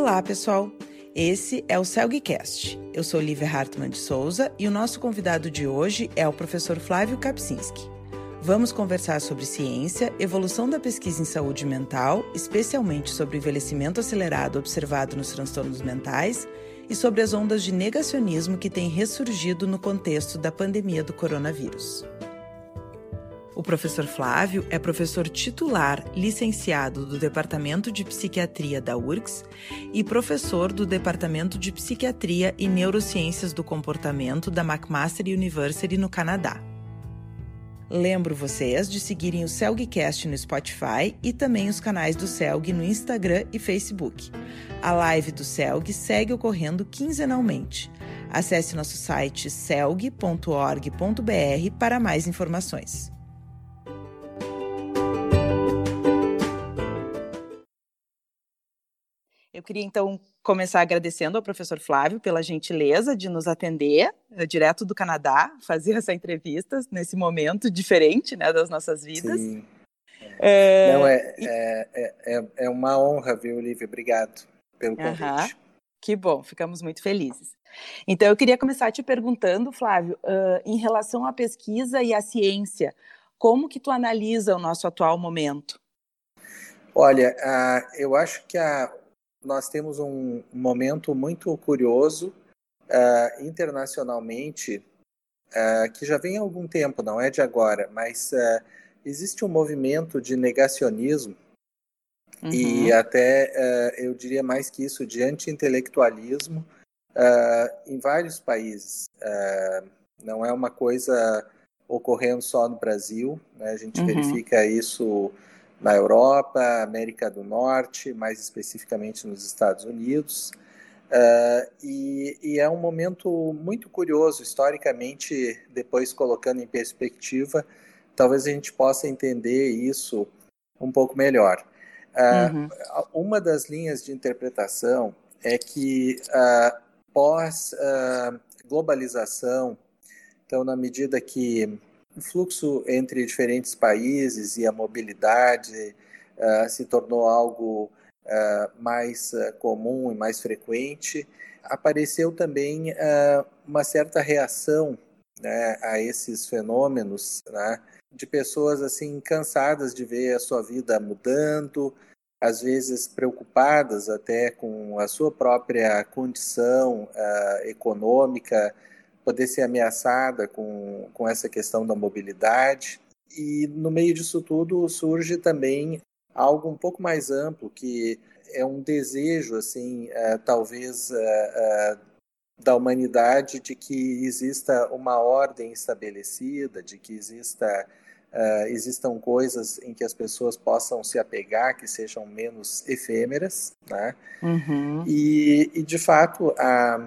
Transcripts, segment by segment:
Olá, pessoal. Esse é o CELGcast. Eu sou Lívia Hartmann de Souza e o nosso convidado de hoje é o professor Flávio Kapczynski. Vamos conversar sobre ciência, evolução da pesquisa em saúde mental, especialmente sobre o envelhecimento acelerado observado nos transtornos mentais e sobre as ondas de negacionismo que têm ressurgido no contexto da pandemia do coronavírus. O professor Flávio é professor titular licenciado do Departamento de Psiquiatria da URGS e professor do Departamento de Psiquiatria e Neurociências do Comportamento da McMaster University no Canadá. Lembro vocês de seguirem o Celgcast no Spotify e também os canais do Celg no Instagram e Facebook. A live do Celg segue ocorrendo quinzenalmente. Acesse nosso site celg.org.br para mais informações. Queria então começar agradecendo ao professor Flávio pela gentileza de nos atender uh, direto do Canadá, fazer essa entrevista nesse momento diferente né, das nossas vidas. Sim. É... Não, é, é, é, é, uma honra, viu, Olivia? Obrigado pelo convite. Uhum. Que bom, ficamos muito felizes. Então, eu queria começar te perguntando, Flávio, uh, em relação à pesquisa e à ciência, como que tu analisa o nosso atual momento? Olha, uh, eu acho que a, nós temos um momento muito curioso uh, internacionalmente, uh, que já vem há algum tempo, não é de agora, mas uh, existe um movimento de negacionismo uhum. e até eu diria mais que isso, de anti-intelectualismo em vários países. não é uma coisa ocorrendo só no Brasil, né? a gente uhum. verifica isso na Europa, América do Norte, mais especificamente nos Estados Unidos. Uh, e, e, é um momento muito curioso, historicamente, depois colocando em perspectiva, talvez a gente possa entender isso um pouco melhor. Uh, uhum. Uma das linhas de interpretação é que uh, pós globalização, então na medida que o fluxo entre diferentes países e a mobilidade uh, se tornou algo uh, mais uh, comum e mais frequente. Apareceu também uma certa reação né, a esses fenômenos, né, de pessoas assim cansadas de ver a sua vida mudando, às vezes preocupadas até com a sua própria condição econômica, poder ser ameaçada com, com essa questão da mobilidade. E no meio disso tudo surge também algo um pouco mais amplo, que é um desejo, assim, uh, talvez, uh, uh, da humanidade de que exista uma ordem estabelecida, de que exista, existam coisas em que as pessoas possam se apegar, que sejam menos efêmeras, né? Uhum. E, e, de fato, a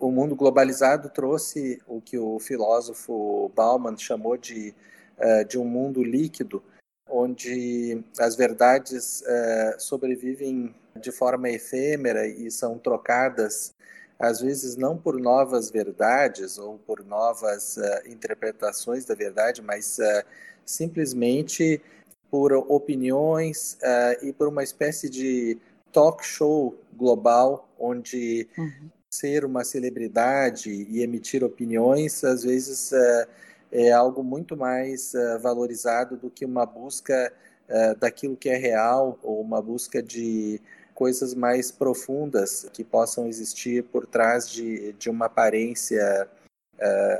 o mundo globalizado trouxe o que o filósofo Bauman chamou de, uh, de um mundo líquido, onde as verdades uh, sobrevivem de forma efêmera e são trocadas, às vezes não por novas verdades ou por novas uh, interpretações da verdade, mas simplesmente por opiniões e por uma espécie de talk show global onde uhum ser uma celebridade e emitir opiniões, às vezes é, é algo muito mais é, valorizado do que uma busca é, daquilo que é real ou uma busca de coisas mais profundas que possam existir por trás de, de uma aparência,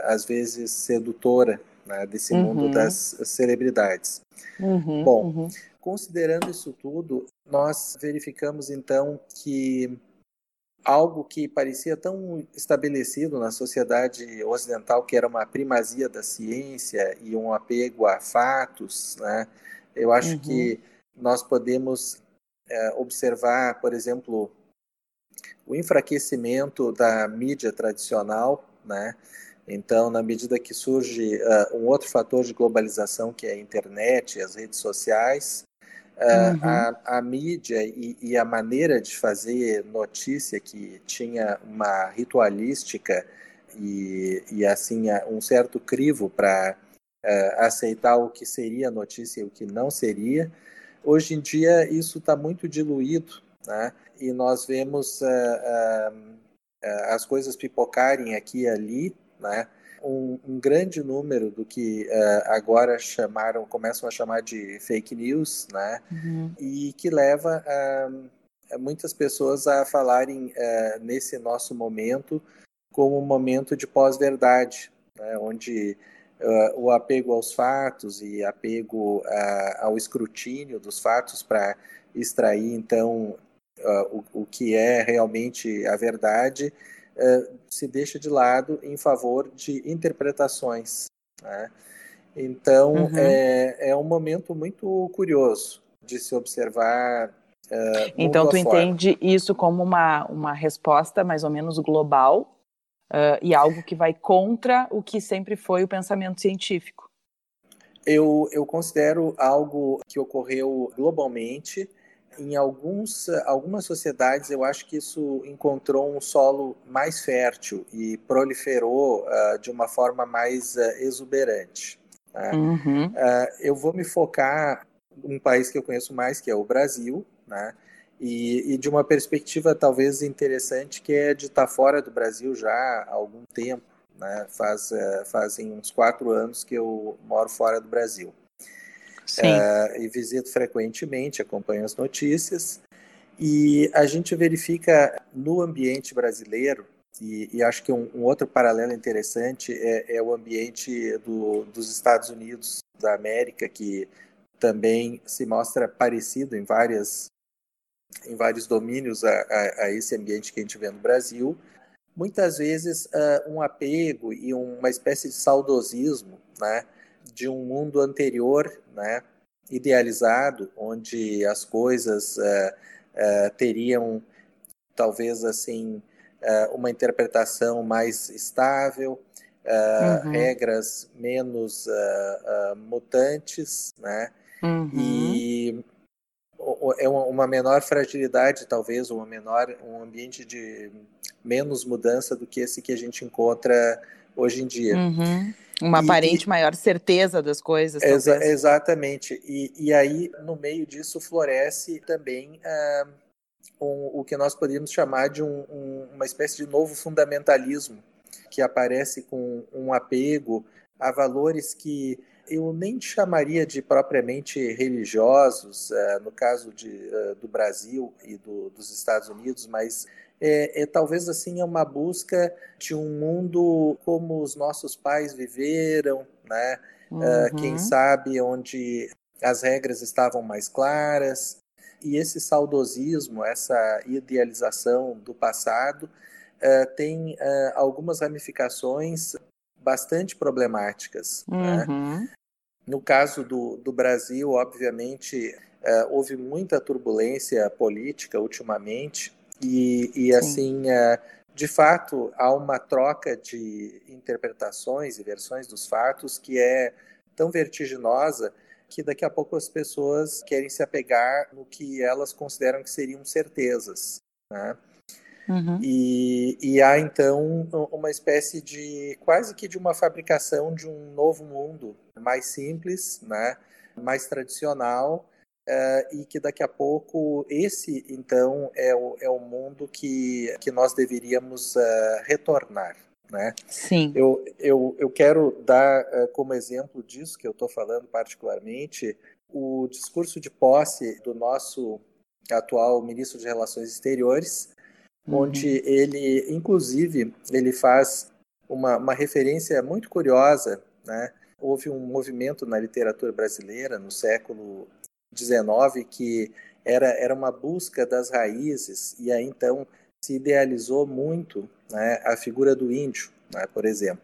às vezes, sedutora né, desse uhum. mundo das celebridades. Uhum, Bom, uhum. considerando isso tudo, nós verificamos então que algo que parecia tão estabelecido na sociedade ocidental, que era uma primazia da ciência e um apego a fatos, né? Eu acho uhum. que nós podemos é, observar, por exemplo, o enfraquecimento da mídia tradicional, né? Então, na medida que surge uh, um outro fator de globalização, que é a internet, as redes sociais, uhum. a, a, mídia e, e, a maneira de fazer notícia que tinha uma ritualística e, e assim um certo crivo para uh, aceitar o que seria notícia e o que não seria. Hoje em dia isso está muito diluído né? e nós vemos uh, uh, as coisas pipocarem aqui e ali, né? Um, um grande número do que agora chamaram, começam a chamar de fake news, né? Uhum. e que leva muitas pessoas a falarem nesse nosso momento como um momento de pós-verdade, né? onde uh, o apego aos fatos e apego uh, ao escrutínio dos fatos para extrair, então, uh, o, o, que é realmente a verdade, se deixa de lado em favor de interpretações. Né? Então, uhum. é, é um momento muito curioso de se observar Uh, então, tu entende isso como uma, uma resposta mais ou menos global uh, e algo que vai contra o que sempre foi o pensamento científico? Eu, eu considero algo que ocorreu globalmente. Em alguns, algumas sociedades, eu acho que isso encontrou um solo mais fértil e proliferou uh, de uma forma mais uh, exuberante. Né? Uhum. eu vou me focar um país que eu conheço mais, que é o Brasil, né? E, e, de uma perspectiva talvez interessante que é de estar fora do Brasil já há algum tempo, né? Faz, uh, fazem uns quatro anos que eu moro fora do Brasil. Uh, e visito frequentemente, acompanho as notícias. E a gente verifica no ambiente brasileiro e, e acho que um, um, outro paralelo interessante é, é o ambiente do, dos Estados Unidos da América que também se mostra parecido em várias em vários domínios a, a, a, esse ambiente que a gente vê no Brasil. Muitas vezes uh, um apego e uma espécie de saudosismo né, de um mundo anterior, né, idealizado, onde as coisas uh, uh, teriam talvez assim uma interpretação mais estável, uhum. regras menos mutantes, né? Uhum. E é uma menor fragilidade, talvez, uma menor, um ambiente de menos mudança do que esse que a gente encontra hoje em dia. Uhum. Uma aparente e, maior certeza das coisas. Exa exatamente. E, e, aí, no meio disso, floresce também uh, um, o que nós poderíamos chamar de um, um, uma espécie de novo fundamentalismo, que aparece com um apego a valores que eu nem chamaria de propriamente religiosos, uh, no caso de, uh, do Brasil e do, dos Estados Unidos, mas é, é, talvez assim é uma busca de um mundo como os nossos pais viveram, né? Uhum. Uh, quem sabe onde as regras estavam mais claras e esse saudosismo, essa idealização do passado tem algumas ramificações bastante problemáticas. Né? Uhum. Né? No caso do, do Brasil, obviamente, é, houve muita turbulência política ultimamente, e, e assim, é, de fato, há uma troca de interpretações e versões dos fatos que é tão vertiginosa que daqui a pouco as pessoas querem se apegar no que elas consideram que seriam certezas. Né? Uhum. E, e há então uma espécie de quase que de uma fabricação de um novo mundo mais simples, né, mais tradicional, uh, e que daqui a pouco esse então é o, é o mundo que, que nós deveríamos uh, retornar. Né? Sim. Eu, eu, eu quero dar uh, como exemplo disso que eu estou falando particularmente o discurso de posse do nosso atual ministro de Relações Exteriores, uhum. onde ele, inclusive, ele faz uma, uma referência muito curiosa, né? Houve um movimento na literatura brasileira no século XIX que era, era uma busca das raízes e aí então se idealizou muito né, a figura do índio, né, por exemplo.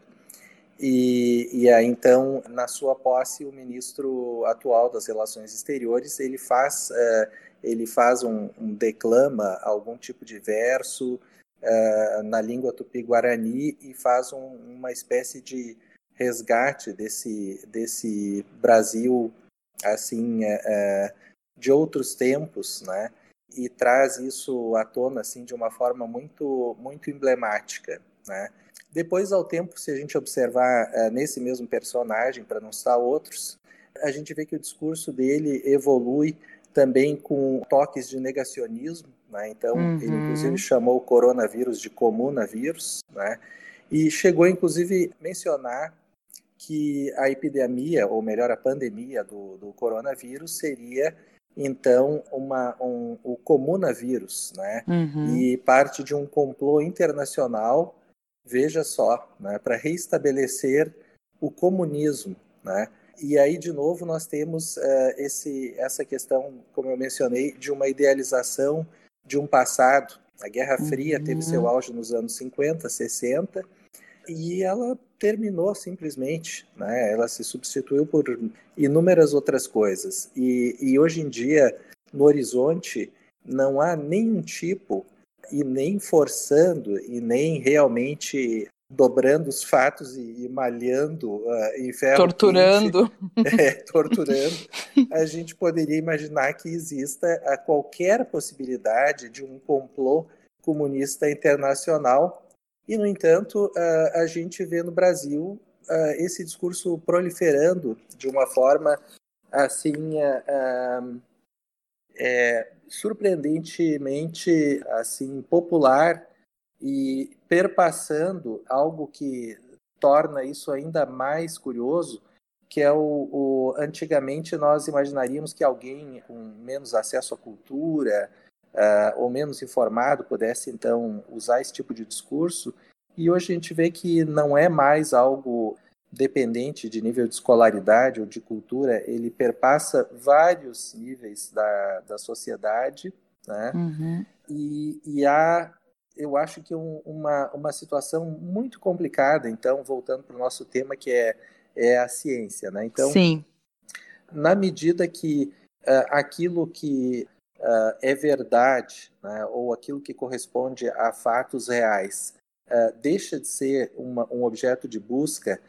E, e aí então, na sua posse, o ministro atual das Relações Exteriores ele faz uh, ele faz um, um declama algum tipo de verso uh, na língua tupi-guarani e faz um, uma espécie de resgate desse, desse Brasil assim uh, de outros tempos, né? E traz isso à tona assim de uma forma muito muito emblemática, né? Depois ao tempo, se a gente observar uh, nesse mesmo personagem, para não citar outros, a gente vê que o discurso dele evolui também com toques de negacionismo, né? Então, uhum. ele inclusive chamou o coronavírus de comunavírus, né? E chegou inclusive a mencionar que a epidemia, ou melhor, a pandemia do, do coronavírus seria então uma, um, o comunavírus, né? Uhum. E parte de um complô internacional, veja só, né? para restabelecer o comunismo, né? E aí, de novo, nós temos uh, esse, essa questão, como eu mencionei, de uma idealização de um passado. A Guerra Fria uhum. teve seu auge nos anos 50, 60, e ela terminou simplesmente, né? Ela se substituiu por inúmeras outras coisas. E, e hoje em dia, no horizonte, não há nenhum tipo e nem forçando e nem realmente dobrando os fatos e, e malhando uh, em ferro torturando quente, é, torturando a gente poderia imaginar que exista a qualquer possibilidade de um complô comunista internacional e no entanto uh, a gente vê no Brasil uh, esse discurso proliferando de uma forma assim é, surpreendentemente assim popular e perpassando algo que torna isso ainda mais curioso, que é o, o, antigamente nós imaginaríamos que alguém com menos acesso à cultura uh, ou menos informado pudesse então usar esse tipo de discurso e hoje a gente vê que não é mais algo dependente de nível de escolaridade ou de cultura, ele perpassa vários níveis da, da sociedade, né? Uhum. E, e há eu acho que um, uma, uma situação muito complicada, então, voltando para o nosso tema, que é, é a ciência. Né? Então, Sim. na medida que uh, aquilo que uh, é verdade, né, ou aquilo que corresponde a fatos reais, uh, deixa de ser uma, um objeto de busca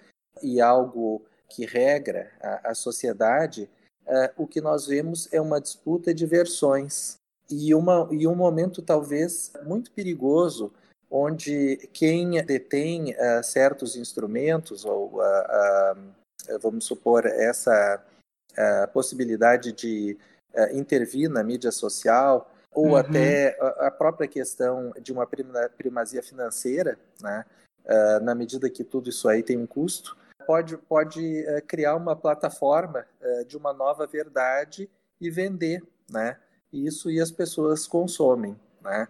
e algo que regra a, a sociedade, o que nós vemos é uma disputa de versões e, uma, e um momento talvez muito perigoso onde quem detém uh, certos instrumentos ou uh, uh, vamos supor essa possibilidade de intervir na mídia social ou uhum. até a própria questão de uma primazia financeira, né? na medida que tudo isso aí tem um custo, pode, pode criar uma plataforma de uma nova verdade e vender, né? isso e as pessoas consomem, né?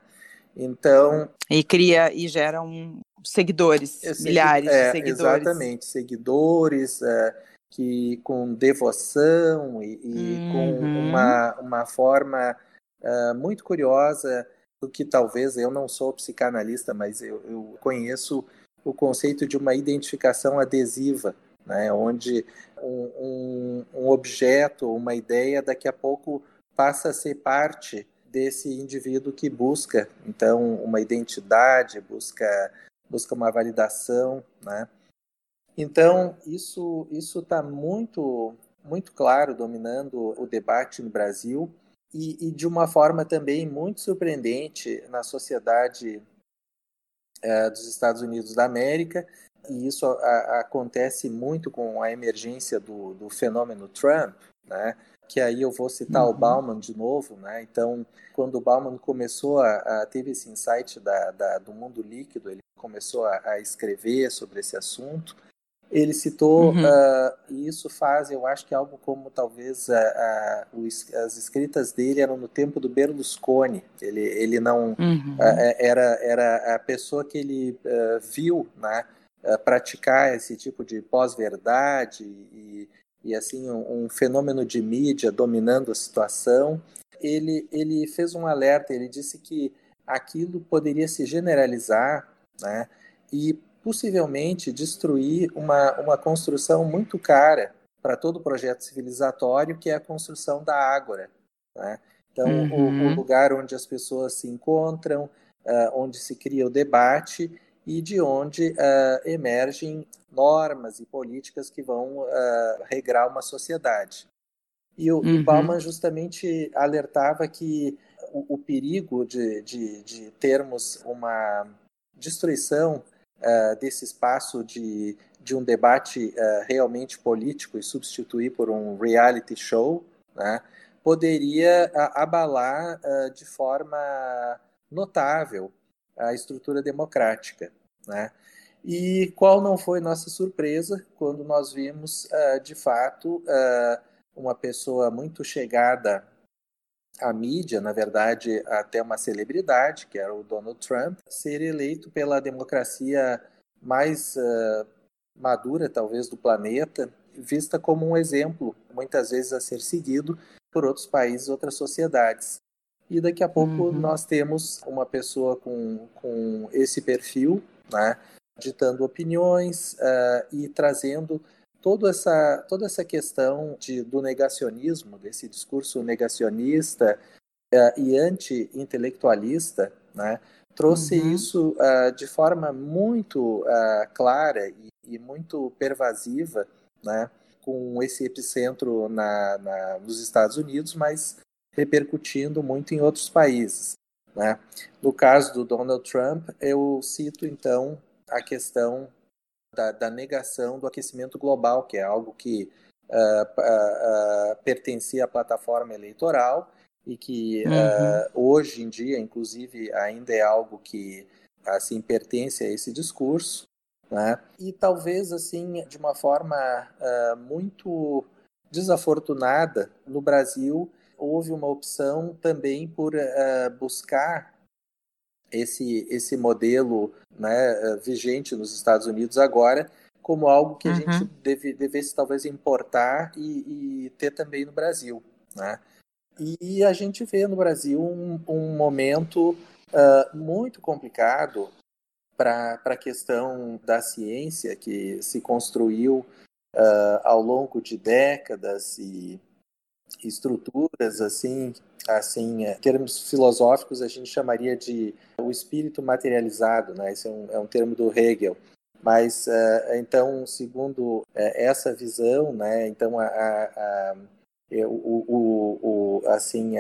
Então e cria e gera um seguidores, é, milhares é, de seguidores. Exatamente, seguidores é, que com devoção e, e uhum. com uma, uma forma uh, muito curiosa do que talvez eu não sou psicanalista, mas eu, eu conheço o conceito de uma identificação adesiva, né, onde um, um, um objeto, uma ideia, daqui a pouco passa a ser parte desse indivíduo que busca então uma identidade, busca busca uma validação, né? Então isso isso está muito muito claro dominando o debate no Brasil e, e de uma forma também muito surpreendente na sociedade é, dos Estados Unidos da América e isso a, a, acontece muito com a emergência do, do fenômeno Trump, né? que aí eu vou citar uhum. o Bauman de novo, né? Então, quando o Bauman começou a, a teve esse insight da, da, do mundo líquido, ele começou a, a, escrever sobre esse assunto. Ele citou uhum. uh, isso faz, eu acho que algo como talvez a, os, as escritas dele eram no tempo do Berlusconi. Ele, ele não uhum. uh, era era a pessoa que ele uh, viu, né? praticar esse tipo de pós-verdade e e assim um, um fenômeno de mídia dominando a situação, ele, ele fez um alerta, ele disse que aquilo poderia se generalizar né, e possivelmente destruir uma, uma construção muito cara para todo o projeto civilizatório, que é a construção da Ágora. Né? Então, uhum. o, o, lugar onde as pessoas se encontram, uh, onde se cria o debate e de onde uh, emergem normas e políticas que vão uh, regrar uma sociedade. E o, uhum. Bauman justamente alertava que o, o perigo de, de, de, termos uma destruição uh, desse espaço de, de um debate realmente político e substituir por um reality show, né? poderia abalar de forma notável a estrutura democrática. Né? E qual não foi nossa surpresa quando nós vimos, de fato, uma pessoa muito chegada à mídia, na verdade, até uma celebridade, que era o Donald Trump, ser eleito pela democracia mais uh, madura, talvez, do planeta, vista como um exemplo, muitas vezes a ser seguido por outros países, outras sociedades. E daqui a pouco uhum. nós temos uma pessoa com, com esse perfil, né, ditando opiniões uh, e trazendo toda essa, toda essa questão de, do negacionismo, desse discurso negacionista uh, e anti-intelectualista, né, trouxe uhum. isso uh, de forma muito uh, clara e, e, muito pervasiva, né, com esse epicentro na, na, nos Estados Unidos, mas repercutindo muito em outros países. Né? No caso do Donald Trump, eu cito então a questão da, da negação do aquecimento global, que é algo que uh, uh, pertencia à plataforma eleitoral e que uhum. hoje em dia, inclusive, ainda é algo que assim pertence a esse discurso, né? E talvez assim de uma forma muito desafortunada no Brasil houve uma opção também por buscar esse, esse modelo né, eh, vigente nos Estados Unidos agora como algo que a uhum. gente deve, devesse talvez importar e, e, ter também no Brasil. Né? E a gente vê no Brasil um, um momento uh, muito complicado para a questão da ciência que se construiu uh, ao longo de décadas e estruturas assim assim, em termos filosóficos, a gente chamaria de o espírito materializado, né? Esse é um, é um termo do Hegel. Mas, uh, então, segundo uh, essa visão, né? Então, a, a, a é, o, o, o, assim,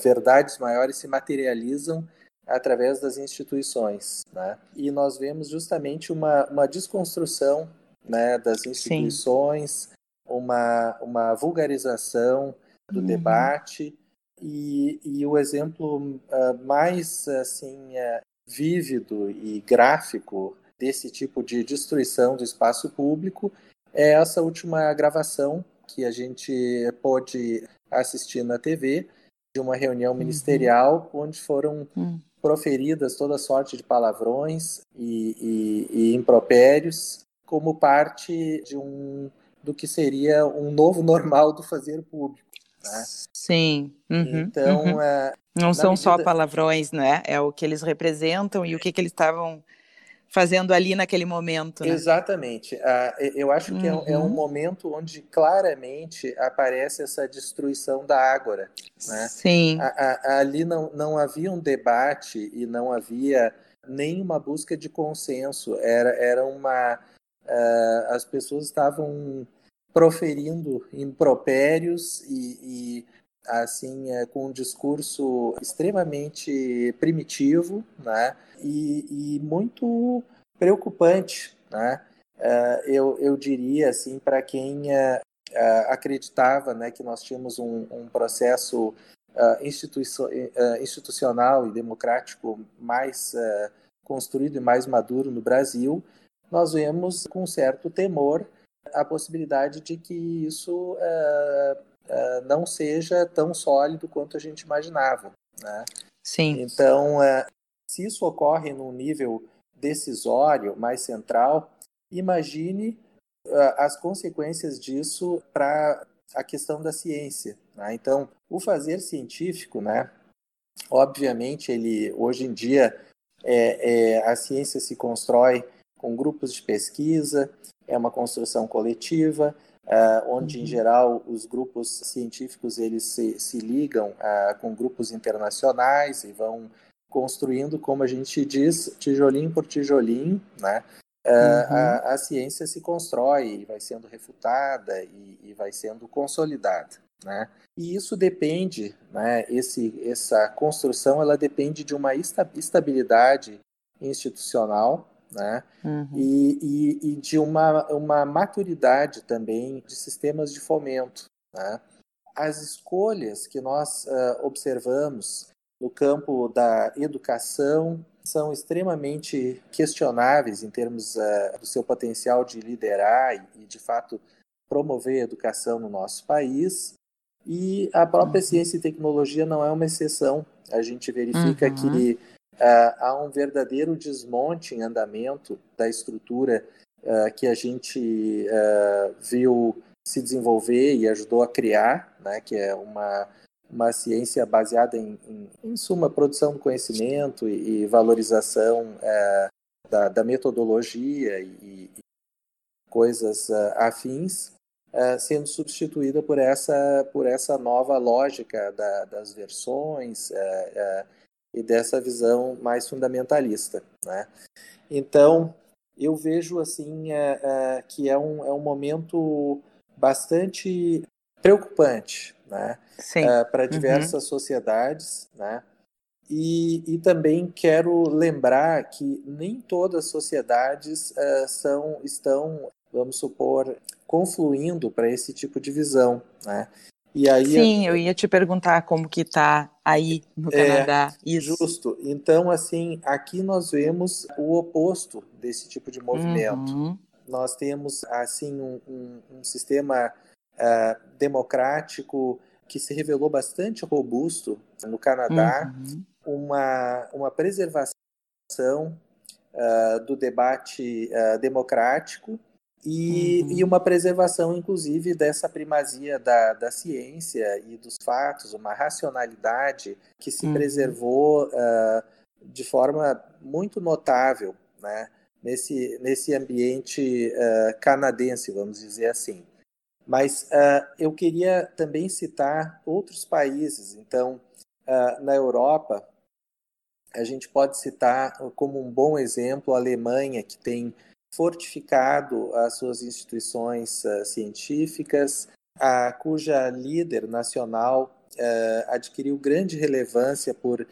verdades maiores se materializam através das instituições, né? E nós vemos justamente uma, uma desconstrução, né, das instituições, uma, uma vulgarização do uhum. debate e, e o exemplo uh, mais assim uh, vívido e gráfico desse tipo de destruição do espaço público é essa última gravação que a gente pôde assistir na TV de uma reunião uhum. ministerial uhum. onde foram uhum. proferidas toda sorte de palavrões e, e, e impropérios como parte de um do que seria um novo normal do fazer público. Né? Sim. Uhum, então, uhum. É, não são medida... só palavrões, né? É o que eles representam e o que, que eles estavam fazendo ali naquele momento. Né? Exatamente. Uh, eu acho que uhum. é, é, um uhum. momento onde claramente aparece essa destruição da ágora. Né? Sim. A, a, ali não, não havia um debate e não havia nenhuma busca de consenso. Era, era uma. Uh, as pessoas estavam proferindo impropérios e, e assim é, com um discurso extremamente primitivo, né? E, e muito preocupante, né? Uh, eu, eu diria assim para quem uh, acreditava, né, que nós tínhamos um, um processo uh, institucional e democrático mais construído e mais maduro no Brasil, nós vemos com certo temor a possibilidade de que isso uh, uh, não seja tão sólido quanto a gente imaginava. Né? Sim. Então, uh, se isso ocorre num nível decisório, mais central, imagine as consequências disso para a questão da ciência. Né? Então, o fazer científico, né, obviamente, ele hoje em dia é, é, a ciência se constrói com grupos de pesquisa, é uma construção coletiva, uh, onde uhum. em geral os grupos científicos eles se, se ligam uh, com grupos internacionais e vão construindo, como a gente diz, tijolinho por tijolinho, né? Uh, uhum. a, a, ciência se constrói vai sendo refutada e, e, vai sendo consolidada, né? E isso depende, né? Esse, essa construção ela depende de uma estabilidade institucional né? Uhum. E, e, e, de uma, uma maturidade também de sistemas de fomento, né? as escolhas que nós uh, observamos no campo da educação são extremamente questionáveis em termos uh, do seu potencial de liderar e, e, de fato, promover a educação no nosso país. E a própria uhum. ciência e tecnologia não é uma exceção. A gente verifica uhum. que uh, há um verdadeiro desmonte em andamento da estrutura uh, que a gente viu se desenvolver e ajudou a criar, né, que é uma uma ciência baseada em, em, em suma, produção do conhecimento e, e valorização é, da, da, metodologia e, e coisas afins, sendo substituída por essa, por essa nova lógica da, das versões e dessa visão mais fundamentalista. Né? Então, eu vejo assim que é um, é um momento bastante preocupante né? Uh, para uhum. diversas uhum. sociedades, né? E, e, também quero lembrar que nem todas as sociedades uh, são, estão, vamos supor, confluindo para esse tipo de visão, né? E aí, Sim, eu ia te perguntar como que está aí no é, Canadá. Isso. Justo. Então, assim, aqui nós vemos o oposto desse tipo de movimento. Uhum. Nós temos, assim, um, um, um sistema uh, democrático que se revelou bastante robusto no Canadá, uhum. uma, uma preservação uh, do debate uh, democrático e, uhum. e, uma preservação, inclusive, dessa primazia da, da ciência e dos fatos, uma racionalidade que se uhum. preservou uh, de forma muito notável né, nesse, nesse ambiente canadense, vamos dizer assim. Mas uh, eu queria também citar outros países. Então, uh, na Europa, a gente pode citar como um bom exemplo a Alemanha, que tem fortificado as suas instituições uh, científicas, a, cuja líder nacional adquiriu grande relevância por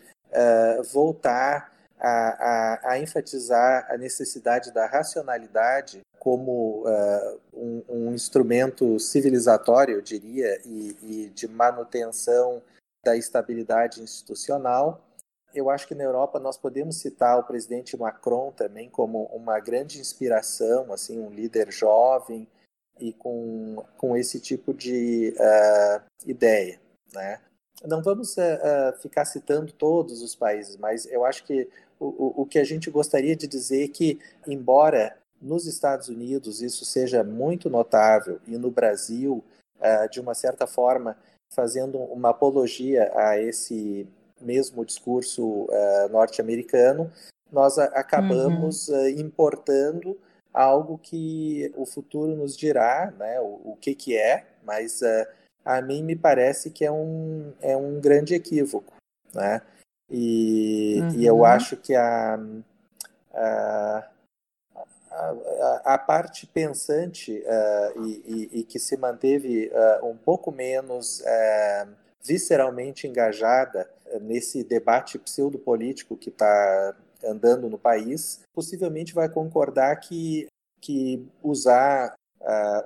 voltar a, a, a, enfatizar a necessidade da racionalidade como uh, um, um, instrumento civilizatório, eu diria, e, e, de manutenção da estabilidade institucional. Eu acho que na Europa nós podemos citar o presidente Macron também como uma grande inspiração, assim, um líder jovem e com, com esse tipo de uh, ideia, né? Não vamos uh, ficar citando todos os países, mas eu acho que o, o que a gente gostaria de dizer é que, embora nos Estados Unidos isso seja muito notável e no Brasil, uh, de uma certa forma, fazendo uma apologia a esse mesmo discurso uh, norte-americano, nós acabamos uhum. uh, importando algo que o futuro nos dirá, né, o, o que, que é, mas a mim me parece que é um, é um grande equívoco. Né? E, uhum. e eu uhum. acho que a, a a, a, parte pensante uh, e, e, e, que se manteve uh, um pouco menos uh, visceralmente engajada nesse debate pseudopolítico que está andando no país, possivelmente vai concordar que, que usar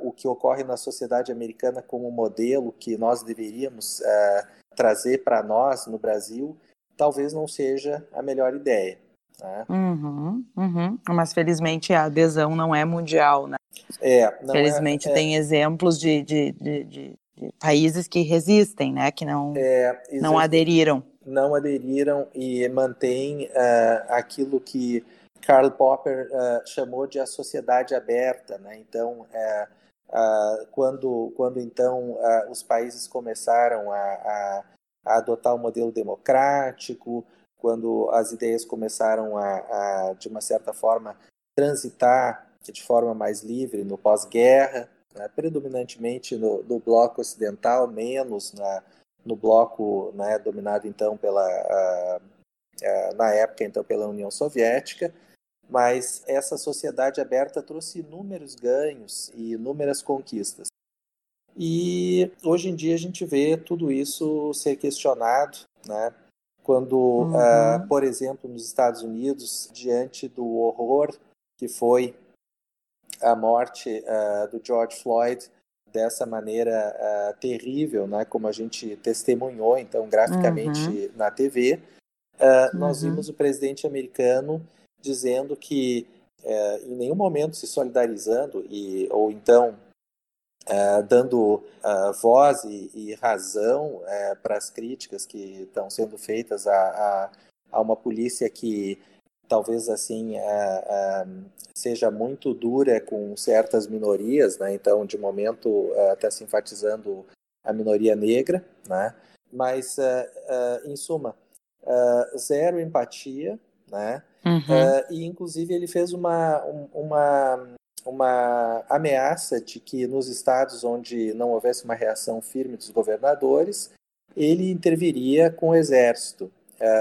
o que ocorre na sociedade americana como modelo que nós deveríamos trazer para nós no Brasil talvez não seja a melhor ideia. Né? Uhum, uhum. Mas felizmente a adesão não é mundial, né? É, é felizmente é, é... tem exemplos de, de, de, de, países que resistem, né? Que não, é, não aderiram. Não aderiram e mantém uh, aquilo que Karl Popper uh, chamou de a sociedade aberta, né? Então, uh, quando, quando então os países começaram a, a, a adotar o modelo democrático, quando as ideias começaram a, a de uma certa forma, transitar de forma mais livre no pós-guerra, né, predominantemente no, no, bloco ocidental, menos na, no bloco né, dominado então pela a, a, na época então pela União Soviética, mas essa sociedade aberta trouxe inúmeros ganhos e inúmeras conquistas. E hoje em dia a gente vê tudo isso ser questionado, né? quando, uhum. uh, por exemplo, nos Estados Unidos, diante do horror que foi a morte uh, do George Floyd, dessa maneira uh, terrível, né, como a gente testemunhou, então, graficamente uhum. na TV, uh, nós uhum. vimos o presidente americano dizendo que uh, em nenhum momento se solidarizando e ou então dando voz e, e razão para as críticas que estão sendo feitas a, a, a uma polícia que talvez assim seja muito dura com certas minorias, né? Então, de momento, está se enfatizando a minoria negra, né? Mas, em suma, zero empatia, né? Uhum. e, inclusive, ele fez uma, uma, uma ameaça de que nos estados onde não houvesse uma reação firme dos governadores, ele interviria com o exército,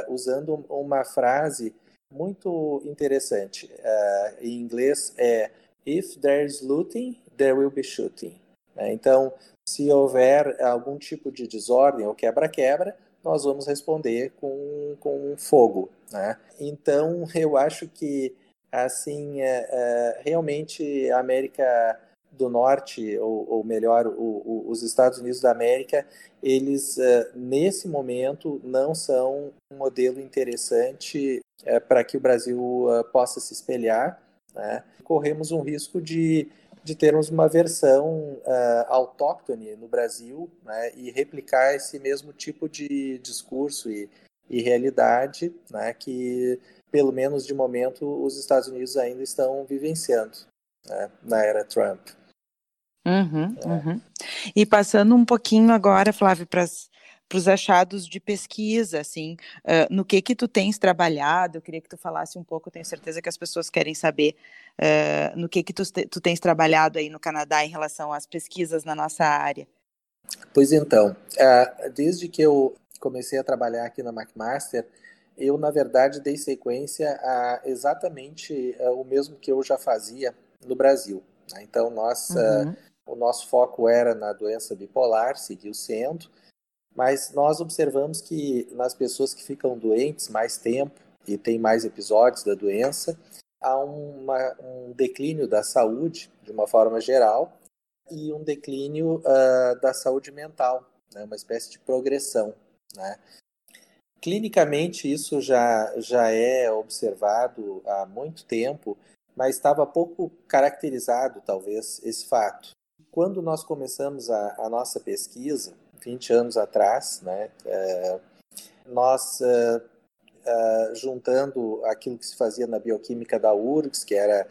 usando uma frase muito interessante. Uh, em inglês é If there's looting, there will be shooting. Né? Então, se houver algum tipo de desordem ou quebra-quebra, nós vamos responder com, com fogo. Né? Então, eu acho que, assim, é, realmente a América do Norte, ou, ou melhor, o, o, os Estados Unidos da América, eles, uh, nesse momento, não são um modelo interessante uh, para que o Brasil uh, possa se espelhar. Né? Corremos um risco de, de termos uma versão autóctone no Brasil né? e replicar esse mesmo tipo de discurso e, e realidade né? que, pelo menos de momento, os Estados Unidos ainda estão vivenciando né? na era Trump. Uhum, é. uhum. E passando um pouquinho agora, Flávio, para os achados de pesquisa, assim, uh, no que que tu tens trabalhado, eu queria que tu falasse um pouco, tenho certeza que as pessoas querem saber uh, no que que tu, tu tens trabalhado aí no Canadá em relação às pesquisas na nossa área. Pois então, uh, desde que eu comecei a trabalhar aqui na McMaster, eu, na verdade, dei sequência a exatamente o mesmo que eu já fazia no Brasil. Né? Então, nós... Uhum o nosso foco era na doença bipolar, seguiu sendo, mas nós observamos que nas pessoas que ficam doentes mais tempo e tem mais episódios da doença, há uma, um declínio da saúde, de uma forma geral, e um declínio uh, da saúde mental, né, uma espécie de progressão. Né. Clinicamente, isso já, já é observado há muito tempo, mas estava pouco caracterizado, talvez, esse fato quando nós começamos a, a nossa pesquisa, 20 anos atrás, né, é, nós, é, é, juntando aquilo que se fazia na bioquímica da URGS, que era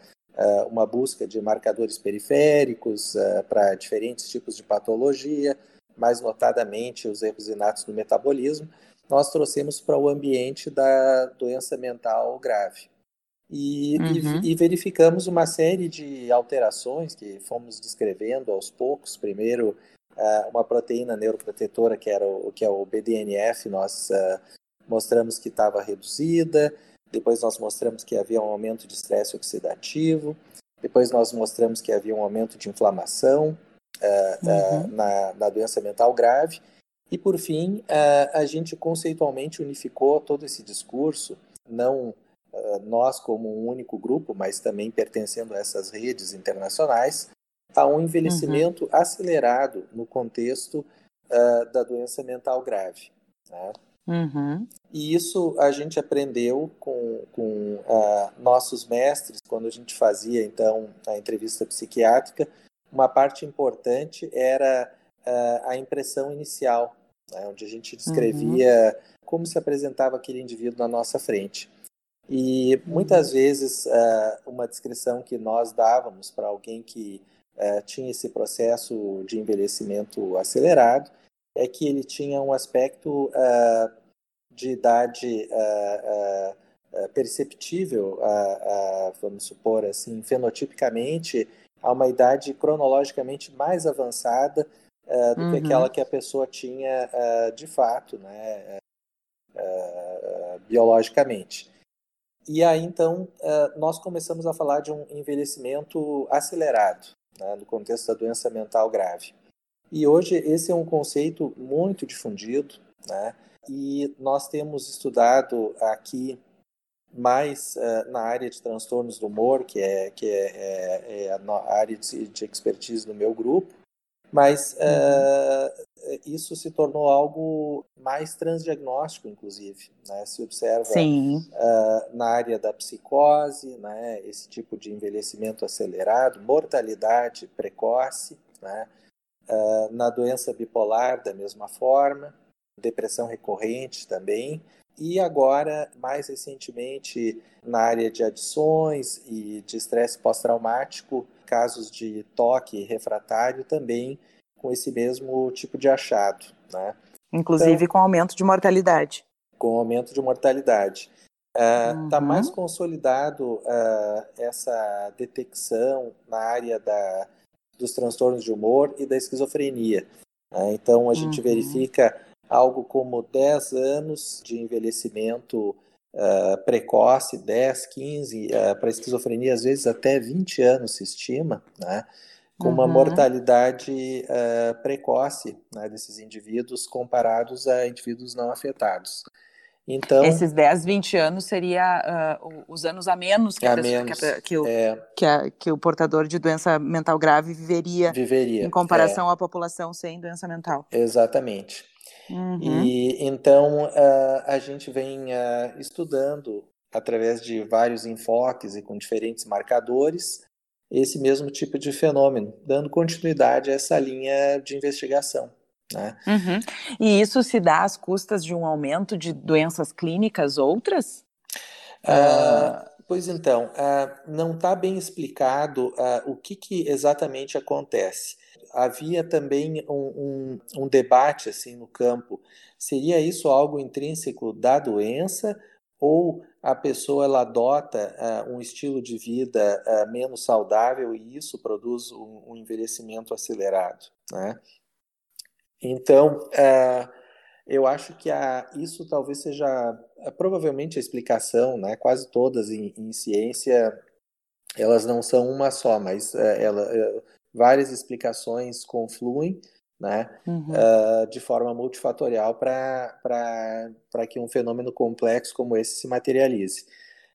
uma busca de marcadores periféricos para diferentes tipos de patologia, mais notadamente os erros inatos no metabolismo, nós trouxemos para o ambiente da doença mental grave. E, uhum. e, e, verificamos uma série de alterações que fomos descrevendo aos poucos. Primeiro, uma proteína neuroprotetora, que, era o, que é o BDNF, nós uh, mostramos que estava reduzida. Depois, nós mostramos que havia um aumento de estresse oxidativo. Depois, nós mostramos que havia um aumento de inflamação uh, uhum. na, na, doença mental grave. E, por fim, a gente conceitualmente unificou todo esse discurso, não nós como um único grupo, mas também pertencendo a essas redes internacionais, a um envelhecimento uhum. acelerado no contexto uh, da doença mental grave. Né? Uhum. E isso a gente aprendeu com, com uh, nossos mestres, quando a gente fazia então a entrevista psiquiátrica. Uma parte importante era uh, a impressão inicial, né? onde a gente descrevia uhum. como se apresentava aquele indivíduo na nossa frente. E muitas uhum. vezes uh, uma descrição que nós dávamos para alguém que uh, tinha esse processo de envelhecimento acelerado é que ele tinha um aspecto uh, de idade perceptível, vamos supor assim, fenotipicamente, a uma idade cronologicamente mais avançada do uhum. que aquela que a pessoa tinha de fato, né, biologicamente. E aí, então, nós começamos a falar de um envelhecimento acelerado, né, no contexto da doença mental grave. E hoje esse é um conceito muito difundido, né, e nós temos estudado aqui mais uh, na área de transtornos do humor, que é, que é, é, é a área de, de expertise do meu grupo, Mas uhum. uh, isso se tornou algo mais transdiagnóstico, inclusive. Né? Se observa uh, na área da psicose, né? esse tipo de envelhecimento acelerado, mortalidade precoce, né? Uh, na doença bipolar, da mesma forma, depressão recorrente também. E agora, mais recentemente, na área de adições e de estresse pós-traumático, casos de toque refratário também com esse mesmo tipo de achado. Né? Inclusive então, com aumento de mortalidade. Com aumento de mortalidade. Está uh, tá uhum. mais consolidado uh, essa detecção na área da, dos transtornos de humor e da esquizofrenia. Né? Então, a gente uhum. verifica algo como 10 anos de envelhecimento uh, precoce, 10, 15, uh, para esquizofrenia, às vezes até 20 anos se estima, né? com uhum. uma mortalidade uh, precoce né, desses indivíduos comparados a indivíduos não afetados. Então, Esses 10, 20 anos seria uh, os anos a menos que, a, a pessoa, menos, que, a, que, o, é, que, a, que, o portador de doença mental grave viveria, viveria em comparação é, à população sem doença mental. Exatamente. Uhum. E então uh, a gente vem uh, estudando através de vários enfoques e com diferentes marcadores esse mesmo tipo de fenômeno, dando continuidade a essa linha de investigação. Né? Uhum. E isso se dá às custas de um aumento de doenças clínicas outras? Uh, pois então, não está bem explicado o que, que exatamente acontece havia também um, um, um, debate assim no campo. Seria isso algo intrínseco da doença ou a pessoa ela adota uh, um estilo de vida uh, menos saudável e isso produz um, um envelhecimento acelerado, né? Então, uh, eu acho que a, isso talvez seja provavelmente a explicação, né? Quase todas em, em ciência elas não são uma só, mas ela, várias explicações confluem né, uhum. uh, de forma multifatorial para que um fenômeno complexo como esse se materialize.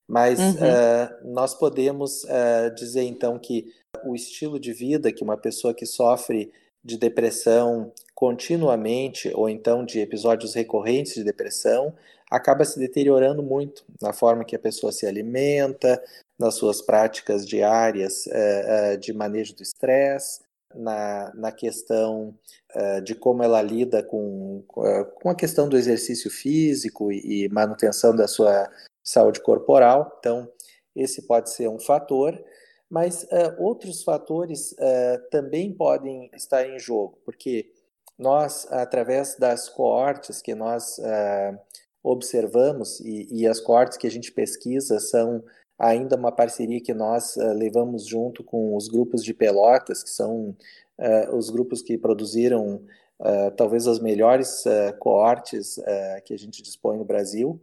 Mas uhum. uh, nós podemos uh, dizer então que o estilo de vida que uma pessoa que sofre de depressão continuamente ou então de episódios recorrentes de depressão acaba se deteriorando muito na forma que a pessoa se alimenta, nas suas práticas diárias uh, uh, de manejo do estresse, na, na questão uh, de como ela lida com, com a questão do exercício físico e, e, manutenção da sua saúde corporal. Então, esse pode ser um fator, mas outros fatores também podem estar em jogo, porque nós, através das coortes que nós observamos e, e as coortes que a gente pesquisa são ainda uma parceria que nós uh, levamos junto com os grupos de Pelotas, que são uh, os grupos que produziram uh, talvez as melhores coortes que a gente dispõe no Brasil.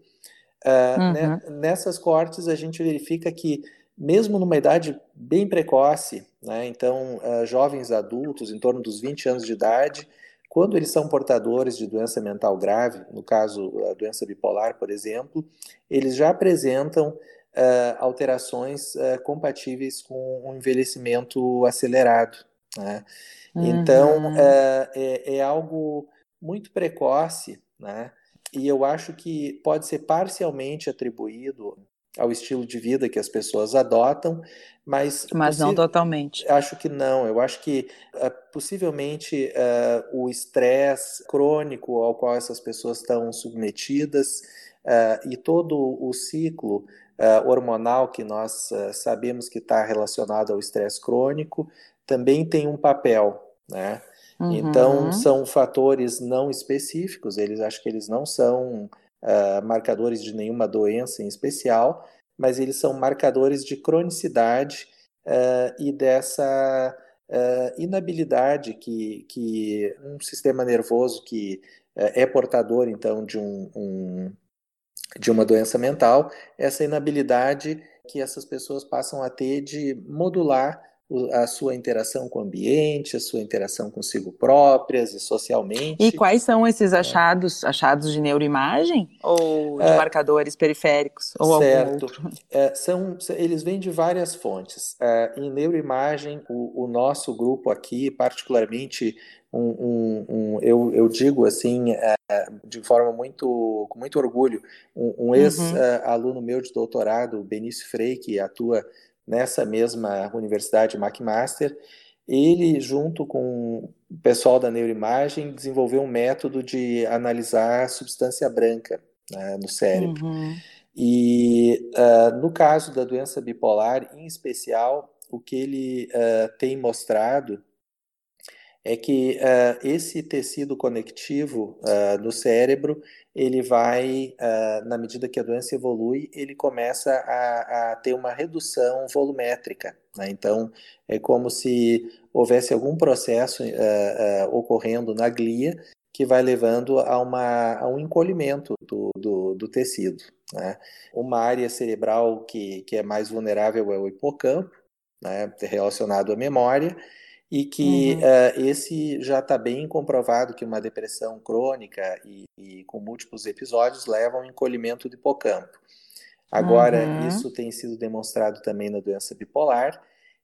Uhum. Né, nessas coortes, a gente verifica que, mesmo numa idade bem precoce, né, então jovens adultos, em torno dos 20 anos de idade, quando eles são portadores de doença mental grave, no caso a doença bipolar, por exemplo, eles já apresentam uh, alterações uh, compatíveis com o um envelhecimento acelerado. Né? Então, uhum. Então, uh, é, é, algo muito precoce, né? e eu acho que pode ser parcialmente atribuído ao estilo de vida que as pessoas adotam, mas mas não totalmente. Acho que não. Eu acho que uh, possivelmente uh, o estresse crônico ao qual essas pessoas estão submetidas uh, e todo o ciclo hormonal que nós sabemos que está relacionado ao estresse crônico também tem um papel, né? Uhum. Então são fatores não específicos, eles acho que eles não são uh, marcadores de nenhuma doença em especial, mas eles são marcadores de cronicidade e dessa inabilidade que, que um sistema nervoso que é portador então de um, um de uma doença mental, essa inabilidade que essas pessoas passam a ter de modular a sua interação com o ambiente, a sua interação consigo próprias e socialmente. E quais são esses é. achados? É. Achados de neuroimagem ou de é, marcadores periféricos? Ou certo. É, são, eles vêm de várias fontes. É, em neuroimagem, o, o, nosso grupo aqui, particularmente, um, um, um eu, eu, digo assim, é, de forma muito, com muito orgulho, um, uhum. ex-aluno meu de doutorado, Benício Frei, que atua nessa mesma universidade McMaster, ele, junto com o pessoal da neuroimagem, desenvolveu um método de analisar substância branca né, no cérebro. Uhum. E uh, no caso da doença bipolar, em especial, o que ele uh, tem mostrado é que uh, esse tecido conectivo uh, cérebro, ele vai, uh, na medida que a doença evolui, ele começa a, a ter uma redução volumétrica. Né? Então, é como se houvesse algum processo ocorrendo na glia que vai levando a, uma, a um encolhimento do, do, do tecido. Né? Uma área cerebral que, que é mais vulnerável é o hipocampo, né? relacionado à memória, e que uhum. uh, esse já está bem comprovado que uma depressão crônica e, e, com múltiplos episódios leva ao encolhimento do hipocampo. Agora, uhum. isso tem sido demonstrado também na doença bipolar.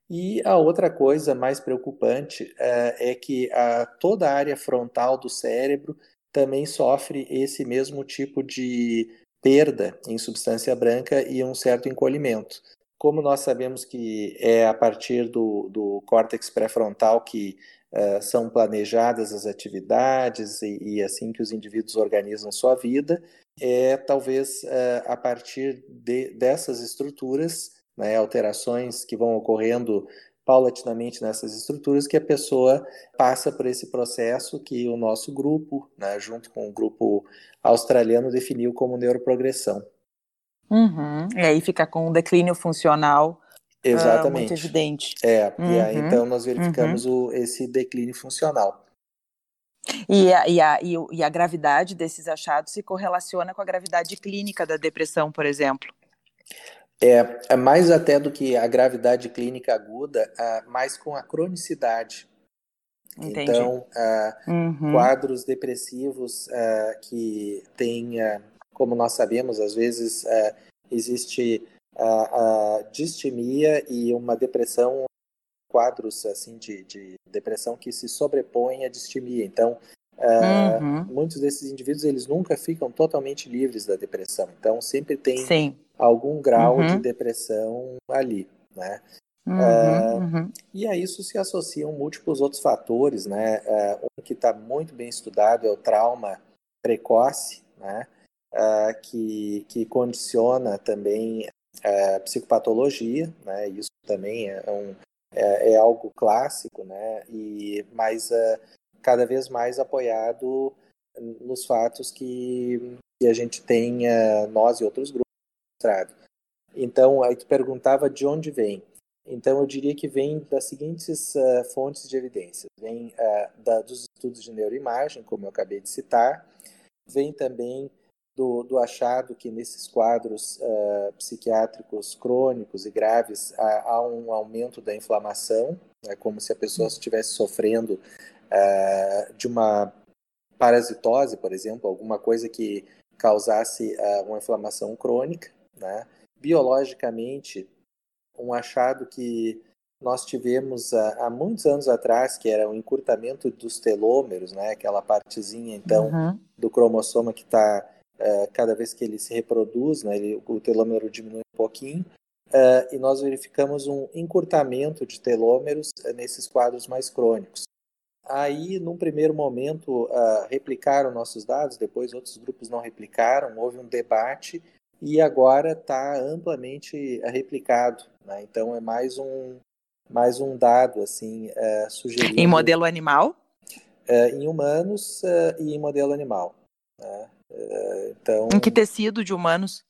E a outra coisa mais preocupante uh, é que a, toda a área frontal do cérebro também sofre esse mesmo tipo de perda em substância branca e um certo encolhimento. Como nós sabemos que é a partir do, do córtex pré-frontal que uh, são planejadas as atividades e, e, assim que os indivíduos organizam sua vida, é talvez uh, a partir de, dessas estruturas, né, alterações que vão ocorrendo paulatinamente nessas estruturas que a pessoa passa por esse processo que o nosso grupo, né, junto com o grupo australiano, definiu como neuroprogressão. Uhum. E aí fica com um declínio funcional Exatamente. Uh, muito evidente. É, uhum. e aí uhum. então nós verificamos uhum. o, esse declínio funcional. E a, e, a, e a gravidade desses achados se correlaciona com a gravidade clínica da depressão, por exemplo? É, é mais até do que a gravidade clínica aguda, uh, mais com a cronicidade. Entendi. Então, uh, uhum. quadros depressivos uh, que têm como nós sabemos, às vezes é, existe a, a, distimia e uma depressão, quadros assim de, de depressão que se sobrepõem à distimia. Então, é, uhum. muitos desses indivíduos eles nunca ficam totalmente livres da depressão. Então, sempre tem Sim. algum grau uhum. de depressão ali, né? Uhum, é, uhum. E a isso se associam múltiplos outros fatores, né? É, um que está muito bem estudado é o trauma precoce, né? Uh, que, que condiciona também a psicopatologia, né? Isso também é, um, é, é algo clássico, né? E mais uh, cada vez mais apoiado nos fatos que, que a gente tem uh, nós e outros grupos mostrado. Então, aí tu perguntava de onde vem. Então, eu diria que vem das seguintes uh, fontes de evidência. Vem da, dos estudos de neuroimagem, como eu acabei de citar, vem também do, do achado que nesses quadros uh, psiquiátricos crônicos e graves há, há, um aumento da inflamação, é como se a pessoa estivesse sofrendo uh, de uma parasitose, por exemplo, alguma coisa que causasse uh, uma inflamação crônica. Né? Biologicamente, um achado que nós tivemos há, há, muitos anos atrás, que era o encurtamento dos telômeros, né? aquela partezinha, então, uhum. do cromossoma que está é, cada vez que ele se reproduz, né, ele, o telômero diminui um pouquinho, uh, e nós verificamos um encurtamento de telômeros uh, nesses quadros mais crônicos. Aí, num primeiro momento, replicaram nossos dados, depois outros grupos não replicaram, houve um debate e agora está amplamente replicado. Né? Então, é mais um, mais um dado assim sugerido. Em modelo animal? em humanos e em modelo animal. Né? Então, em que tecido de humanos?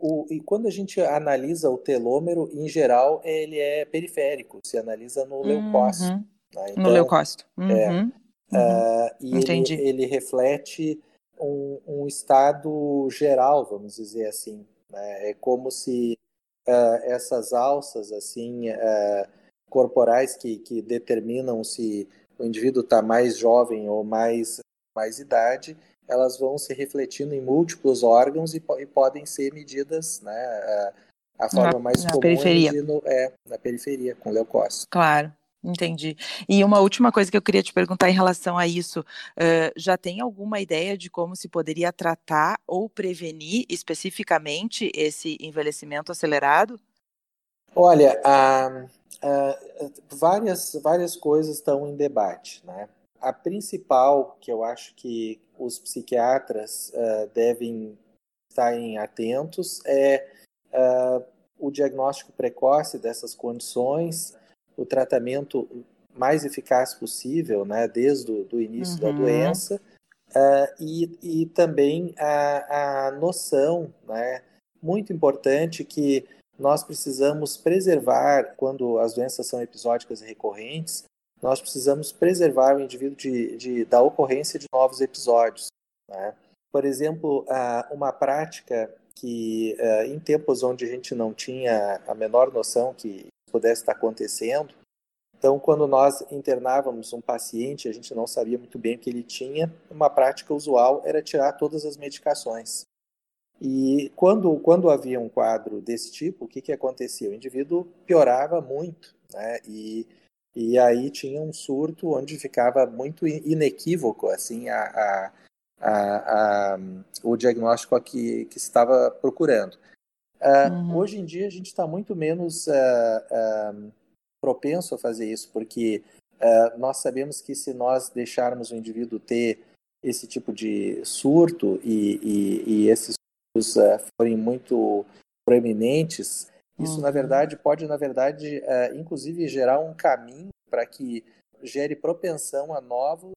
O, e quando a gente analisa o telômero, em geral, ele é periférico, se analisa no uhum. leucócito. Né? Então, no leucócito. Uhum. É, uhum. Uh, e Entendi. Ele, ele reflete um, um, estado geral, vamos dizer assim. Né? É como se uh, essas alças, assim, uh, corporais que, que determinam se o indivíduo está mais jovem ou mais, mais idade, elas vão se refletindo em múltiplos órgãos e, e podem ser medidas, né? A, a forma na, mais na comum periferia. é, no, é na periferia, com leucócito. Claro. Entendi. E uma última coisa que eu queria te perguntar em relação a isso: uh, já tem alguma ideia de como se poderia tratar ou prevenir especificamente esse envelhecimento acelerado? Olha, a, a, várias, várias coisas estão em debate. Né? A principal, que eu acho que os psiquiatras uh, devem estar atentos, é uh, o diagnóstico precoce dessas condições o tratamento mais eficaz possível, né, desde o início uhum. da doença, uh, e, e também a, a noção, né, muito importante que nós precisamos preservar, quando as doenças são episódicas e recorrentes, nós precisamos preservar o indivíduo de, de da ocorrência de novos episódios. Né? Por exemplo, uma prática que, uh, em tempos onde a gente não tinha a menor noção que pudesse estar acontecendo. Então, quando nós internávamos um paciente, a gente não sabia muito bem o que ele tinha, uma prática usual era tirar todas as medicações. E quando, quando havia um quadro desse tipo, o que, que acontecia? O indivíduo piorava muito, né? E, e aí tinha um surto onde ficava muito inequívoco assim a, a, a, o diagnóstico que, que estava procurando. Uh, uhum. Hoje em dia a gente está muito menos uh, uh, propenso a fazer isso, porque nós sabemos que se nós deixarmos o indivíduo ter esse tipo de surto e, e, e esses surtos forem muito proeminentes, isso na uhum. verdade pode, na verdade, inclusive gerar um caminho para que gere propensão a novos